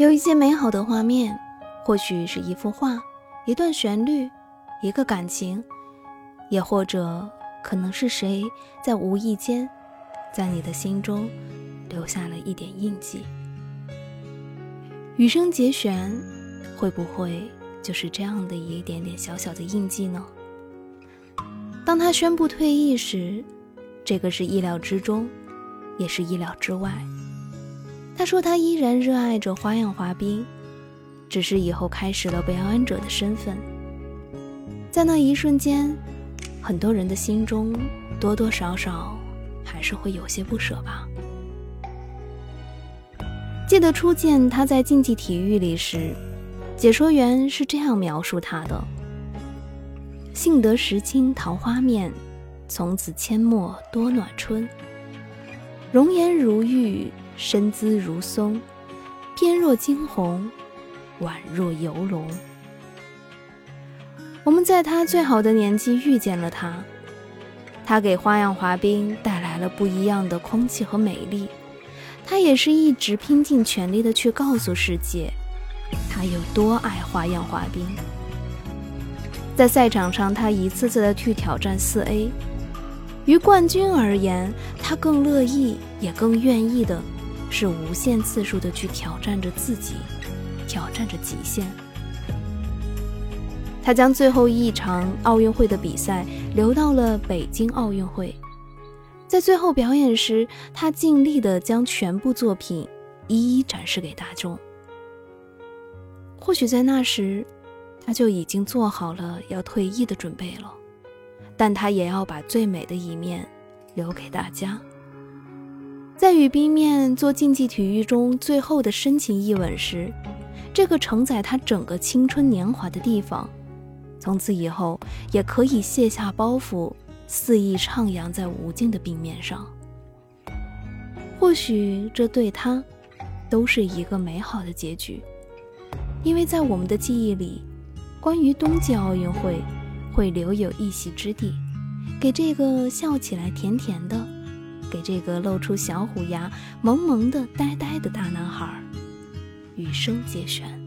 有一些美好的画面，或许是一幅画、一段旋律、一个感情，也或者可能是谁在无意间，在你的心中留下了一点印记。羽生结弦会不会就是这样的一点点小小的印记呢？当他宣布退役时，这个是意料之中，也是意料之外。他说他依然热爱着花样滑冰，只是以后开始了表演者的身份。在那一瞬间，很多人的心中多多少少还是会有些不舍吧。记得初见他在竞技体育里时，解说员是这样描述他的：“幸得时清桃花面，从此阡陌多暖春。容颜如玉，身姿如松，翩若惊鸿，宛若游龙。”我们在他最好的年纪遇见了他，他给花样滑冰带来了不一样的空气和美丽。他也是一直拼尽全力的去告诉世界，他有多爱花样滑冰。在赛场上，他一次次的去挑战四 A。于冠军而言，他更乐意也更愿意的是无限次数的去挑战着自己，挑战着极限。他将最后一场奥运会的比赛留到了北京奥运会。在最后表演时，他尽力的将全部作品一一展示给大众。或许在那时，他就已经做好了要退役的准备了，但他也要把最美的一面留给大家。在与冰面做竞技体育中最后的深情一吻时，这个承载他整个青春年华的地方，从此以后也可以卸下包袱。肆意徜徉在无尽的冰面上，或许这对他都是一个美好的结局，因为在我们的记忆里，关于冬季奥运会会留有一席之地，给这个笑起来甜甜的，给这个露出小虎牙、萌萌的、呆呆的大男孩，羽生结弦。